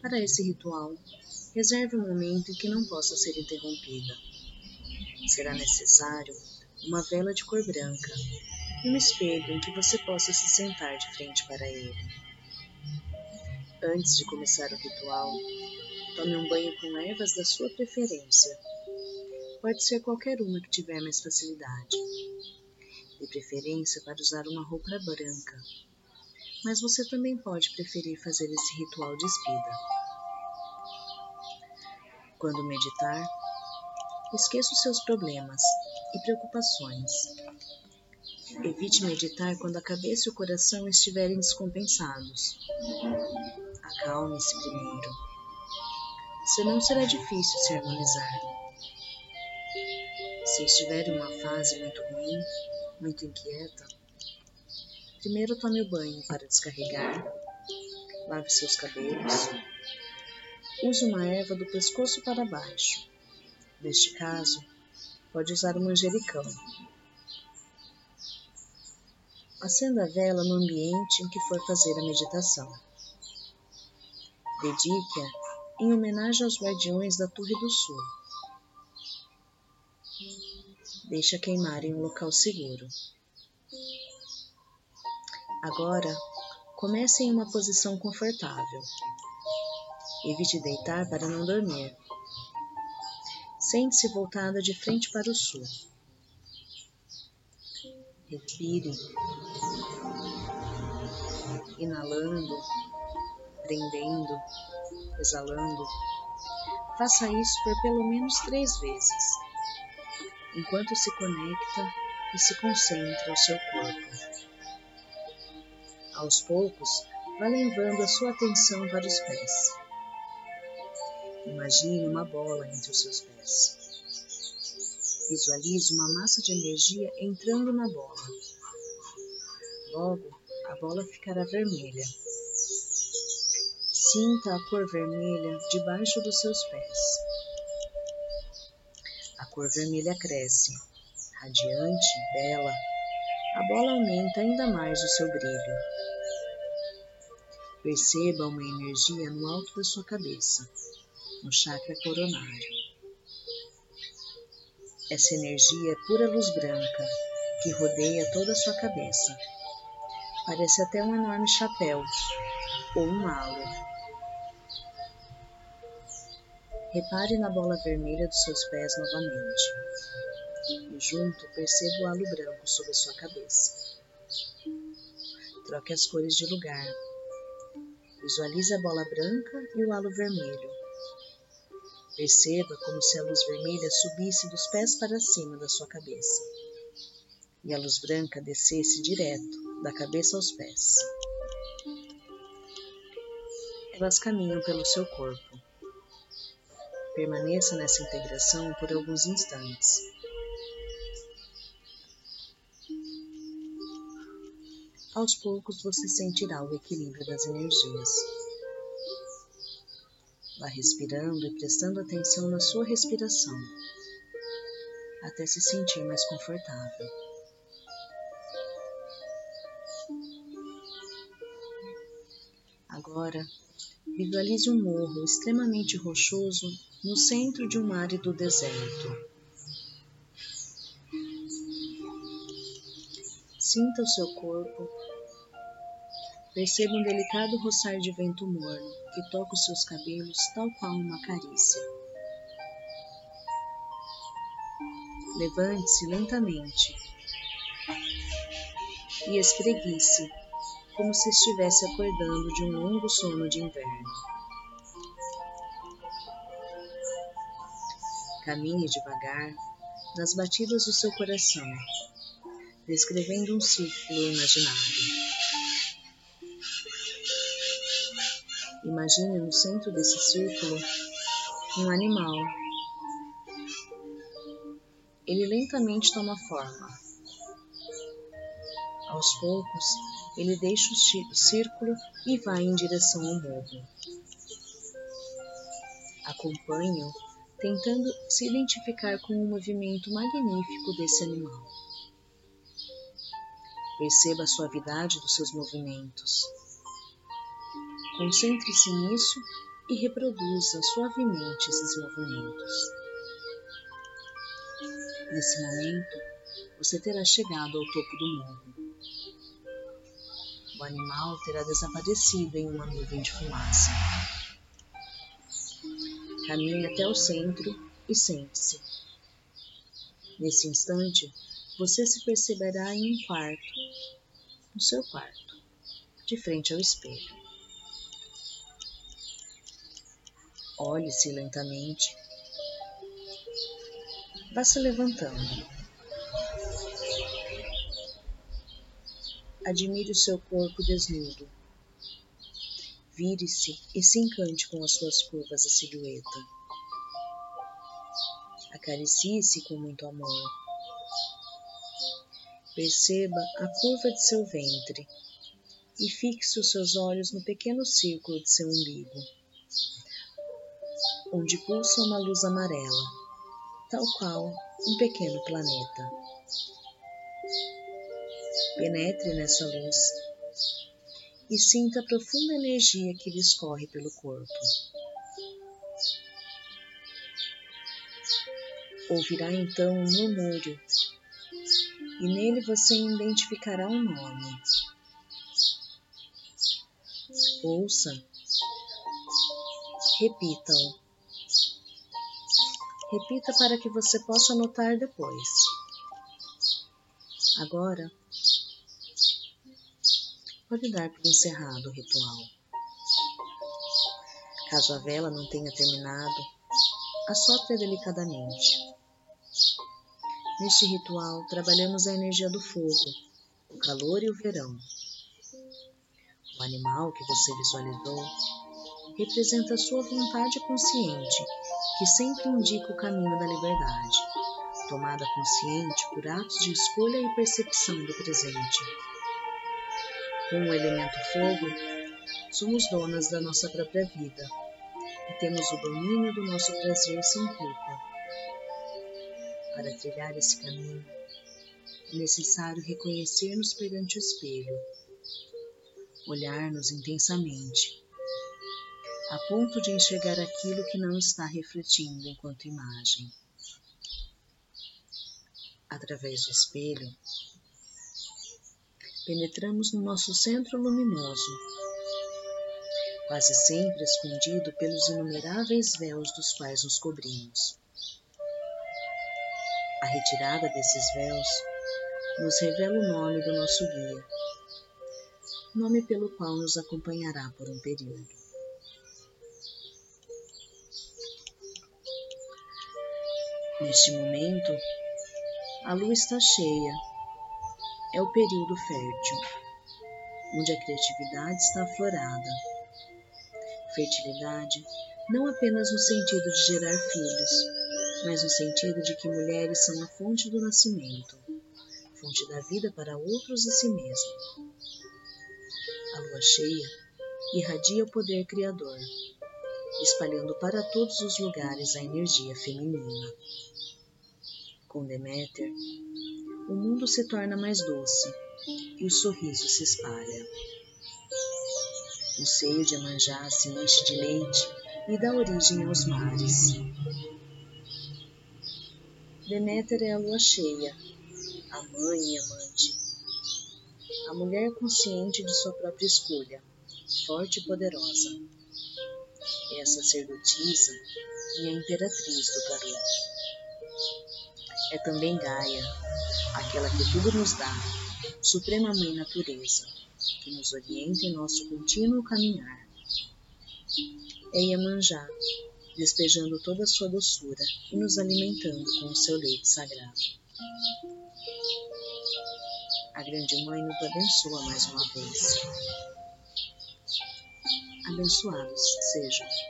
Para esse ritual, reserve um momento em que não possa ser interrompida. Será necessário uma vela de cor branca e um espelho em que você possa se sentar de frente para ele. Antes de começar o ritual, tome um banho com ervas da sua preferência. Pode ser qualquer uma que tiver mais facilidade. De preferência para usar uma roupa branca. Mas você também pode preferir fazer esse ritual de espida. Quando meditar, esqueça os seus problemas e preocupações. Evite meditar quando a cabeça e o coração estiverem descompensados. Acalme-se primeiro. Senão será difícil se harmonizar. Se estiver em uma fase muito ruim, muito inquieta, primeiro tome o banho para descarregar, lave seus cabelos, use uma erva do pescoço para baixo. Neste caso, pode usar o manjericão. Acenda a vela no ambiente em que for fazer a meditação. Dedique-a em homenagem aos guardiões da Torre do Sul. Deixa queimar em um local seguro. Agora, comece em uma posição confortável. Evite deitar para não dormir. Sente-se voltada de frente para o sul. Respire, inalando, prendendo, exalando. Faça isso por pelo menos três vezes, enquanto se conecta e se concentra ao seu corpo. Aos poucos, vá levando a sua atenção para os pés. Imagine uma bola entre os seus pés. Visualize uma massa de energia entrando na bola. Logo, a bola ficará vermelha. Sinta a cor vermelha debaixo dos seus pés. A cor vermelha cresce, radiante, bela. A bola aumenta ainda mais o seu brilho. Perceba uma energia no alto da sua cabeça no chakra coronário. Essa energia é pura luz branca que rodeia toda a sua cabeça. Parece até um enorme chapéu ou um halo. Repare na bola vermelha dos seus pés novamente. E junto perceba o halo branco sobre a sua cabeça. Troque as cores de lugar. Visualize a bola branca e o halo vermelho Perceba como se a luz vermelha subisse dos pés para cima da sua cabeça e a luz branca descesse direto da cabeça aos pés. Elas caminham pelo seu corpo. Permaneça nessa integração por alguns instantes. Aos poucos você sentirá o equilíbrio das energias. Vá respirando e prestando atenção na sua respiração, até se sentir mais confortável. Agora, visualize um morro extremamente rochoso no centro de um árido deserto. Sinta o seu corpo Perceba um delicado roçar de vento morno que toca os seus cabelos tal qual uma carícia. Levante-se lentamente e espreguice, como se estivesse acordando de um longo sono de inverno. Caminhe devagar nas batidas do seu coração, descrevendo um círculo imaginário. Imagine no centro desse círculo um animal. Ele lentamente toma forma. Aos poucos, ele deixa o círculo e vai em direção ao morro. Acompanhe-o, tentando se identificar com o movimento magnífico desse animal. Perceba a suavidade dos seus movimentos Concentre-se nisso e reproduza suavemente esses movimentos. Nesse momento, você terá chegado ao topo do morro. O animal terá desaparecido em uma nuvem de fumaça. Caminhe até o centro e sente-se. Nesse instante, você se perceberá em um quarto, no seu quarto, de frente ao espelho. Olhe-se lentamente. Vá se levantando. Admire o seu corpo desnudo. Vire-se e se encante com as suas curvas e silhueta. Acaricie-se com muito amor. Perceba a curva de seu ventre e fixe os seus olhos no pequeno círculo de seu umbigo, onde pulsa uma luz amarela, tal qual um pequeno planeta. Penetre nessa luz e sinta a profunda energia que lhe escorre pelo corpo. Ouvirá então um murmúrio e nele você identificará um nome. Ouça, repita-o. Repita para que você possa anotar depois. Agora, pode dar por encerrado o ritual. Caso a vela não tenha terminado, assopre delicadamente. Neste ritual, trabalhamos a energia do fogo, o calor e o verão. O animal que você visualizou representa sua vontade consciente, que sempre indica o caminho da liberdade, tomada consciente por atos de escolha e percepção do presente. Com o elemento fogo, somos donas da nossa própria vida e temos o domínio do nosso prazer sem culpa para trilhar esse caminho, é necessário reconhecer-nos perante o espelho, olhar-nos intensamente, a ponto de enxergar aquilo que não está refletindo enquanto imagem. Através do espelho, penetramos no nosso centro luminoso, quase sempre escondido pelos inumeráveis véus dos quais nos cobrimos. A retirada desses véus nos revela o nome do nosso guia, nome pelo qual nos acompanhará por um período. Neste momento, a lua está cheia, é o período fértil, onde a criatividade está aflorada. Fertilidade não apenas no sentido de gerar filhos, mas no sentido de que mulheres são a fonte do nascimento, fonte da vida para outros e si mesmo. A lua cheia irradia o poder criador, espalhando para todos os lugares a energia feminina. Com Deméter, o mundo se torna mais doce e o sorriso se espalha. O seio de Amanjá se enche de leite e dá origem aos mares. Deméter é a lua cheia, a mãe e amante, a mulher consciente de sua própria escolha, forte e poderosa. É a sacerdotisa e a imperatriz do tarô. É também Gaia, aquela que tudo nos dá, suprema mãe natureza, que nos orienta em nosso contínuo caminhar. É Iemanjá, despejando toda a sua doçura e nos alimentando com o seu leite sagrado. A Grande Mãe nos abençoa mais uma vez. Abençoados sejam.